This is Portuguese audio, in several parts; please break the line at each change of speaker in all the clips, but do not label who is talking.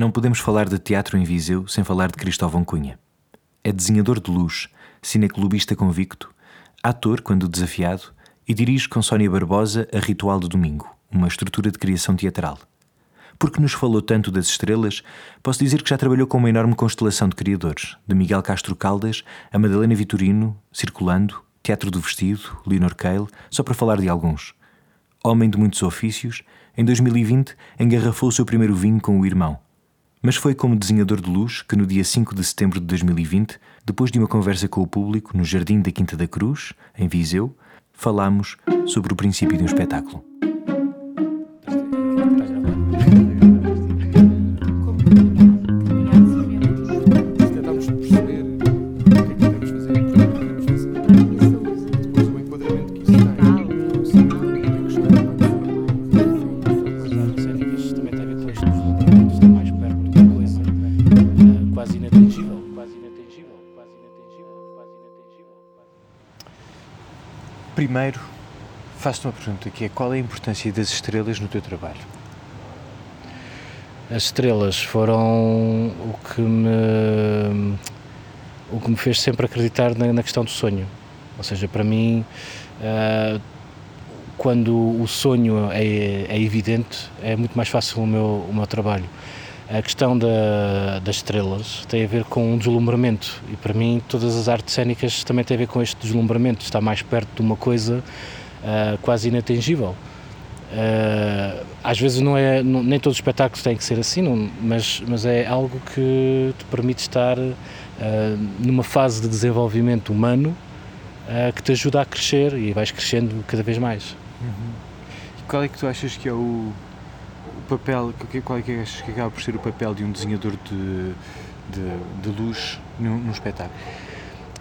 Não podemos falar de teatro em Viseu sem falar de Cristóvão Cunha. É desenhador de luz, cineclubista convicto, ator quando desafiado e dirige com Sónia Barbosa a Ritual de Domingo, uma estrutura de criação teatral. Porque nos falou tanto das estrelas, posso dizer que já trabalhou com uma enorme constelação de criadores, de Miguel Castro Caldas a Madalena Vitorino, Circulando, Teatro do Vestido, Leonor Cale, só para falar de alguns. Homem de muitos ofícios, em 2020 engarrafou o seu primeiro vinho com o irmão, mas foi como desenhador de luz que, no dia 5 de setembro de 2020, depois de uma conversa com o público no Jardim da Quinta da Cruz, em Viseu, falámos sobre o princípio de um espetáculo. Primeiro, faço-te uma pergunta que é qual é a importância das estrelas no teu trabalho?
As estrelas foram o que me o que me fez sempre acreditar na, na questão do sonho. Ou seja, para mim, uh, quando o sonho é, é, evidente, é muito mais fácil o meu, o meu trabalho. A questão da, das estrelas tem a ver com um deslumbramento e para mim todas as artes cênicas também têm a ver com este deslumbramento, estar mais perto de uma coisa uh, quase inatingível. Uh, às vezes não é, não, nem todos os espetáculos têm que ser assim, não, mas, mas é algo que te permite estar uh, numa fase de desenvolvimento humano que te ajuda a crescer e vais crescendo cada vez mais.
Uhum. E qual é que tu achas que é o, papel, qual é que que acaba por ser o papel de um desenhador de, de, de luz num, num, espetáculo?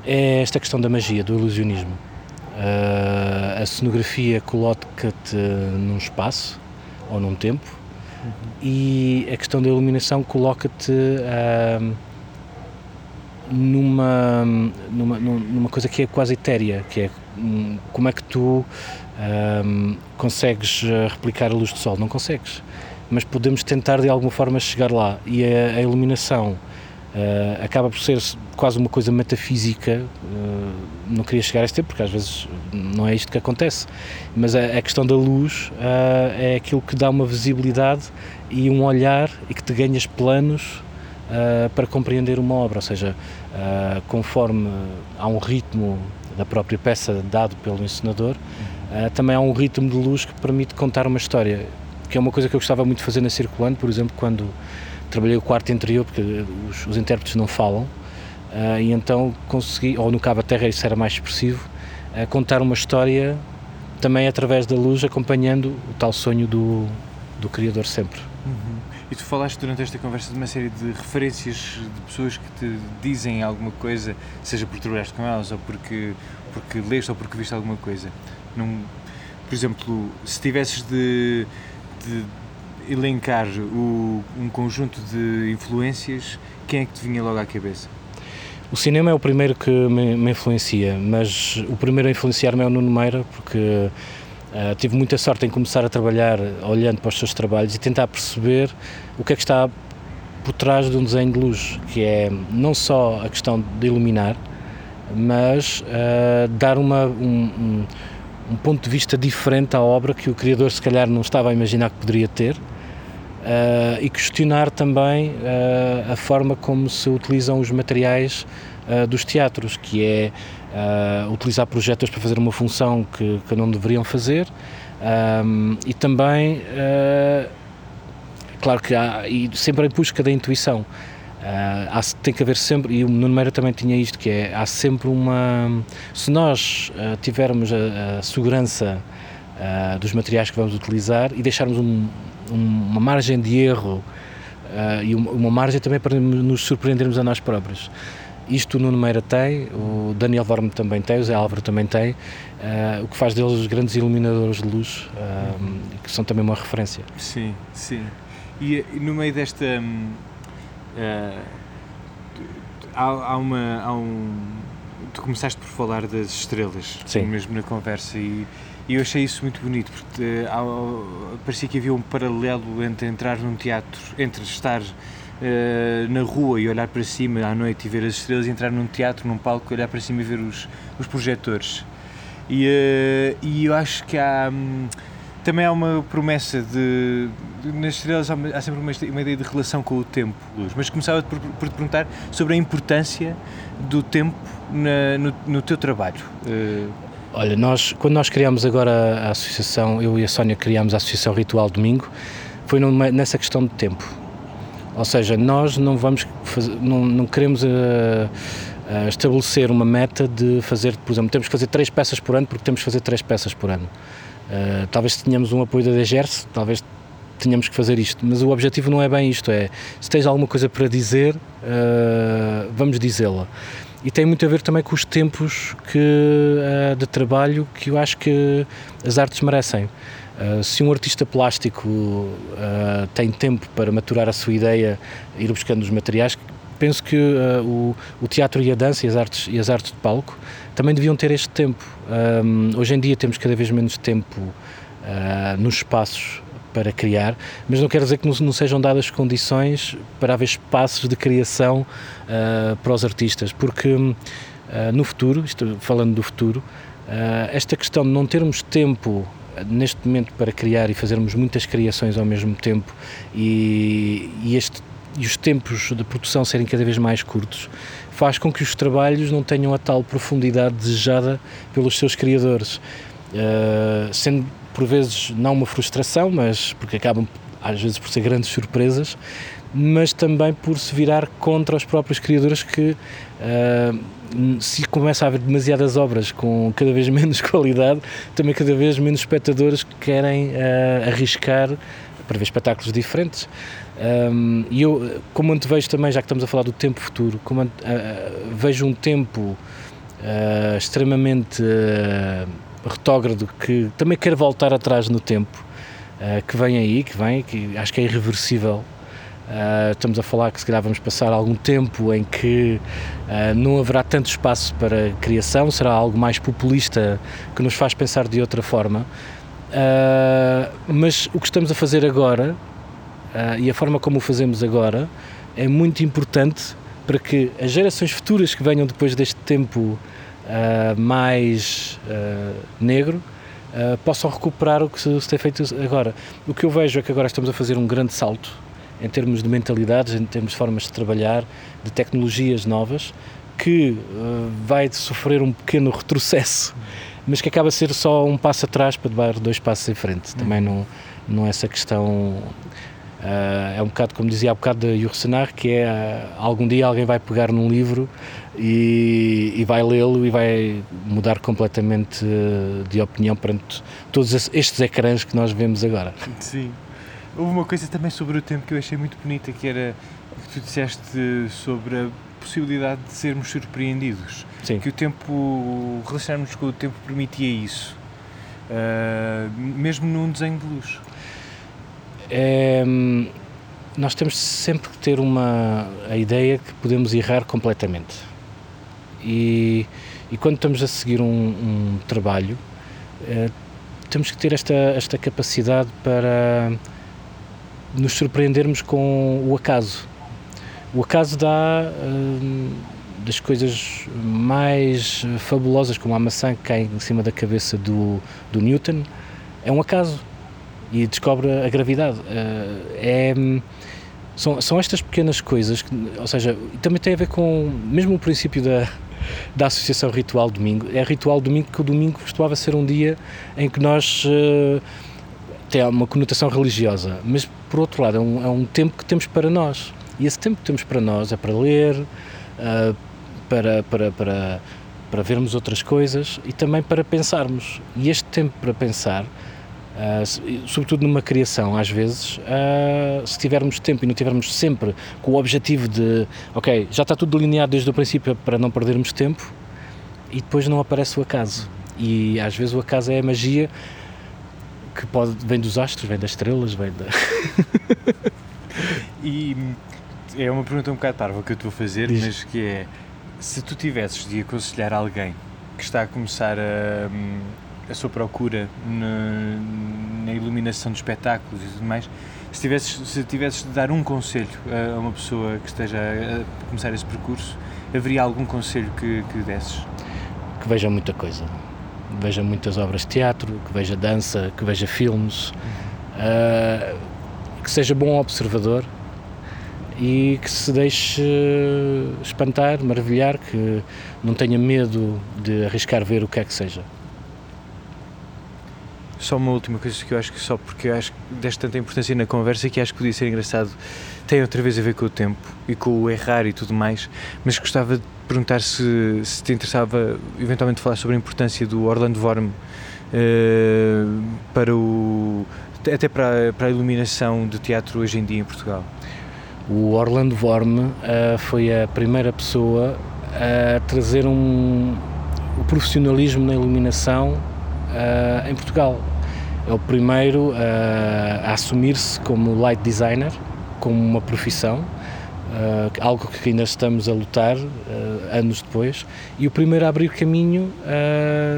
É esta questão da magia, do ilusionismo. Uh, a cenografia coloca-te num espaço ou num tempo uhum. e a questão da iluminação coloca-te uh, numa, numa, numa coisa que é quase etérea, que é hum, como é que tu um, consegues replicar a luz do sol? Não consegues mas podemos tentar de alguma forma chegar lá. E a, a iluminação uh, acaba por ser quase uma coisa metafísica. Uh, não queria chegar a este tempo, porque às vezes não é isto que acontece, mas a, a questão da luz uh, é aquilo que dá uma visibilidade e um olhar e que te ganhas planos para compreender uma obra. Ou seja, conforme há um ritmo da própria peça dado pelo encenador, também há um ritmo de luz que permite contar uma história que é uma coisa que eu gostava muito de fazer na Circulando, por exemplo, quando trabalhei o quarto interior, porque os, os intérpretes não falam, uh, e então consegui, ou no Cabo Terra isso era mais expressivo, uh, contar uma história também através da luz, acompanhando o tal sonho do, do criador sempre.
Uhum. E tu falaste durante esta conversa de uma série de referências de pessoas que te dizem alguma coisa, seja por trabalhaste com elas, ou porque, porque leste, ou porque viste alguma coisa. Num, por exemplo, se tivesses de de elencar o, um conjunto de influências, quem é que te vinha logo à cabeça?
O cinema é o primeiro que me, me influencia, mas o primeiro a influenciar-me é o Nuno Meira, porque uh, tive muita sorte em começar a trabalhar olhando para os seus trabalhos e tentar perceber o que é que está por trás de um desenho de luz, que é não só a questão de iluminar, mas uh, dar uma, um, um um ponto de vista diferente à obra que o criador se calhar não estava a imaginar que poderia ter uh, e questionar também uh, a forma como se utilizam os materiais uh, dos teatros, que é utilizar projetores para fazer uma função que, que não deveriam fazer um, e também, claro que há, e sempre em busca da intuição. Uh, há, tem que haver sempre, e o Nuno Meira também tinha isto, que é, há sempre uma, se nós uh, tivermos a, a segurança uh, dos materiais que vamos utilizar e deixarmos um, um, uma margem de erro e uma, uma, margem também para nos surpreendermos a nós próprios. Isto o Nuno Meira tem, o Daniel Vorme também tem, o Zé Álvaro também tem, o que faz deles os grandes iluminadores de luz, que são também uma referência.
Sim, sim. E, e no meio desta... Hum Uh, há, há, uma. Há um, tu começaste por falar das estrelas,
Sim.
mesmo na conversa, e, e eu achei isso muito bonito, porque uh, há, parecia que havia um paralelo entre entrar num teatro, entre estar uh, na rua e olhar para cima à noite e ver as estrelas, e entrar num teatro, num palco, olhar para cima e ver os, os projetores. E, e eu acho que há. Um, também há uma promessa de. Nas estrelas há, sempre uma, uma, ideia de relação com o tempo, Luz. Mas começava por, por te perguntar sobre a importância do tempo na, no, no, teu trabalho. Uh...
Olha, nós, quando nós criámos agora a associação, eu e a Sónia criámos a Associação Ritual Domingo, foi numa, nessa questão de tempo. Ou seja, nós não vamos fazer, não, não queremos uh, uh, estabelecer uma meta de fazer, por exemplo, temos que fazer três peças por ano porque temos que fazer três peças por ano. Uh, talvez tenhamos um apoio da DGERS, talvez tenhamos que fazer isto, mas o objetivo não é bem isto, é se tens alguma coisa para dizer, uh, vamos dizê-la. E tem muito a ver também com os tempos que, uh, de trabalho que eu acho que as artes merecem. Uh, se um artista plástico tem tempo para maturar a sua ideia, ir buscando os materiais, penso que o, o, teatro e a dança e as artes, e as artes de palco também deviam ter este tempo. Um, hoje em dia temos cada vez menos tempo nos espaços para criar, mas não quer dizer que não, não sejam dadas condições para haver espaços de criação uh, para os artistas, porque uh, no futuro, isto, falando do futuro, esta questão de não termos tempo neste momento para criar e fazermos muitas criações ao mesmo tempo e, e este e os tempos de produção serem cada vez mais curtos, faz com que os trabalhos não tenham a tal profundidade desejada pelos seus criadores. Uh, sendo por vezes não uma frustração, mas porque acabam às vezes por ser grandes surpresas, mas também por se virar contra os próprios criadores que uh, se começa a haver demasiadas obras com cada vez menos qualidade, também cada vez menos espectadores que querem uh, arriscar para ver espetáculos diferentes. Um, e eu, como antevejo também, já que estamos a falar do tempo futuro, como uh, vejo um tempo extremamente retógrado que também quer voltar atrás no tempo, que vem aí, que vem, que acho que é irreversível. estamos a falar que se calhar vamos passar algum tempo em que não haverá tanto espaço para criação, será algo mais populista que nos faz pensar de outra forma. mas o que estamos a fazer agora uh, e a forma como o fazemos agora é muito importante para que as gerações futuras que venham depois deste tempo uh, mais uh, negro possam recuperar o que se, se tem feito agora. O que eu vejo é que agora estamos a fazer um grande salto em termos de mentalidades, em termos de formas de trabalhar, de tecnologias novas, que vai sofrer um pequeno retrocesso, mas que acaba a ser só um passo atrás para dar dois passos em frente. Também não, não é essa questão Uh, é um bocado como dizia há bocado de Yursenar, que é uh, algum dia alguém vai pegar num livro e, e vai lê-lo e vai mudar completamente uh, de opinião perante todos estes ecrãs que nós vemos agora.
Sim. Houve uma coisa também sobre o tempo que eu achei muito bonita, que era que tu disseste sobre a possibilidade de sermos surpreendidos.
Sim.
Que o tempo, relacionarmos com o tempo permitia isso. mesmo num desenho de luz
é, nós temos sempre que ter uma a ideia que podemos errar completamente. E, e quando estamos a seguir um, um trabalho, é, temos que ter esta, esta capacidade para nos surpreendermos com o acaso. O acaso dá hum, das coisas mais fabulosas, como a maçã que cai em cima da cabeça do, do Newton, é um acaso e descobre a gravidade. Uh, é, são, são estas pequenas coisas, que, ou seja, também tem a ver com, mesmo o princípio da, da Associação Ritual Domingo, é Ritual Domingo que o domingo costumava ser um dia em que nós. Uh, tem uma conotação religiosa, mas por outro lado é um, é um tempo que temos para nós. E esse tempo que temos para nós é para ler, uh, para, para, para, para vermos outras coisas e também para pensarmos. E este tempo para pensar Uh, sobretudo numa criação, às vezes, uh, se tivermos tempo e não tivermos sempre com o objetivo de, ok, já está tudo delineado desde o princípio para não perdermos tempo, e depois não aparece o acaso. E às vezes o acaso é a magia que pode, vem dos astros, vem das estrelas, vem da.
e é uma pergunta um bocado parva que eu estou a fazer, Diz. mas que é: se tu tivesses de aconselhar alguém que está a começar a a sua procura na, na, iluminação de espetáculos e tudo mais, Se tivesses, se tivesses de dar um conselho a uma pessoa que esteja a começar esse percurso, haveria algum conselho que, que desses?
Que veja muita coisa. Veja muitas obras de teatro, que veja dança, que veja filmes, uh, que seja bom observador e que se deixe espantar, maravilhar, que não tenha medo de arriscar ver o que é que seja.
Só uma última coisa que eu acho que só porque eu acho que deste tanta importância na conversa que acho que podia ser engraçado, tem outra vez a ver com o tempo e com o errar e tudo mais, mas gostava de perguntar se, se te interessava eventualmente falar sobre a importância do Orlando Vorm uh, para o até para, para a iluminação do teatro hoje em dia em Portugal.
O Orlando Vorm uh, foi a primeira pessoa a trazer um, o profissionalismo na iluminação uh, em Portugal. É o primeiro uh, a assumir-se como light designer, como uma profissão, algo que ainda estamos a lutar anos depois, e o primeiro a abrir caminho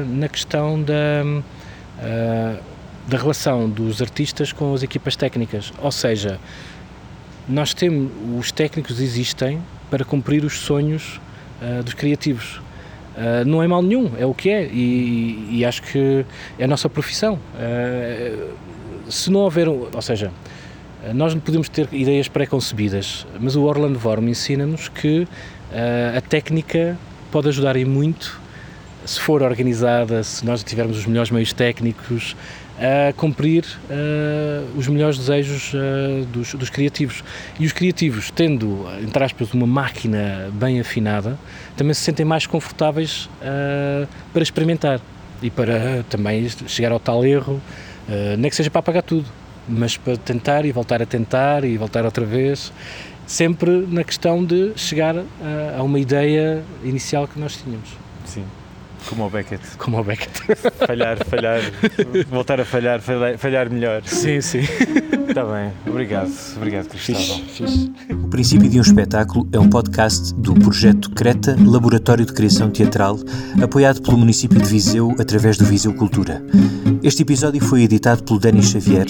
na questão da, da relação dos artistas com as equipas técnicas, ou seja, nós temos, os técnicos existem para cumprir os sonhos uh, dos criativos. Uh, não é mal nenhum, é o que é e, e acho que é a nossa profissão. Uh, se não houver, ou seja, nós não podemos ter ideias pré-concebidas, mas o Orlando Vorm ensina-nos que a técnica pode ajudar em muito se for organizada, se nós tivermos os melhores meios técnicos, a cumprir uh, os melhores desejos uh, dos, dos, criativos. E os criativos, tendo, entre aspas, uma máquina bem afinada, também se sentem mais confortáveis uh, para experimentar e para também chegar ao tal erro, nem que seja para apagar tudo, mas para tentar e voltar a tentar e voltar outra vez, sempre na questão de chegar a uma ideia inicial que nós tínhamos.
Sim. Como o Beckett.
Como o Beckett.
Falhar, falhar, voltar a falhar, falhar, falhar melhor.
Sim, sim.
Está bem, obrigado, obrigado Cristóvão.
O Princípio de um Espetáculo é um podcast do projeto Creta, Laboratório de Criação Teatral, apoiado pelo município de Viseu através do Viseu Cultura. Este episódio foi editado pelo Denis Xavier.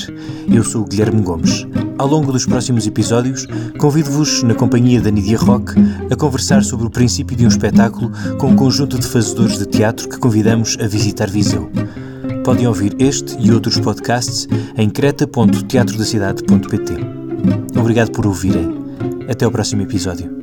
Eu sou o Guilherme Gomes. Ao longo dos próximos episódios, convido-vos, na companhia da Nidia Rock, a conversar sobre o princípio de um espetáculo com um conjunto de fazedores de teatro que convidamos a visitar Viseu. Podem ouvir este e outros podcasts em creta.teatrodacidade.pt. Obrigado por ouvirem. Até o próximo episódio.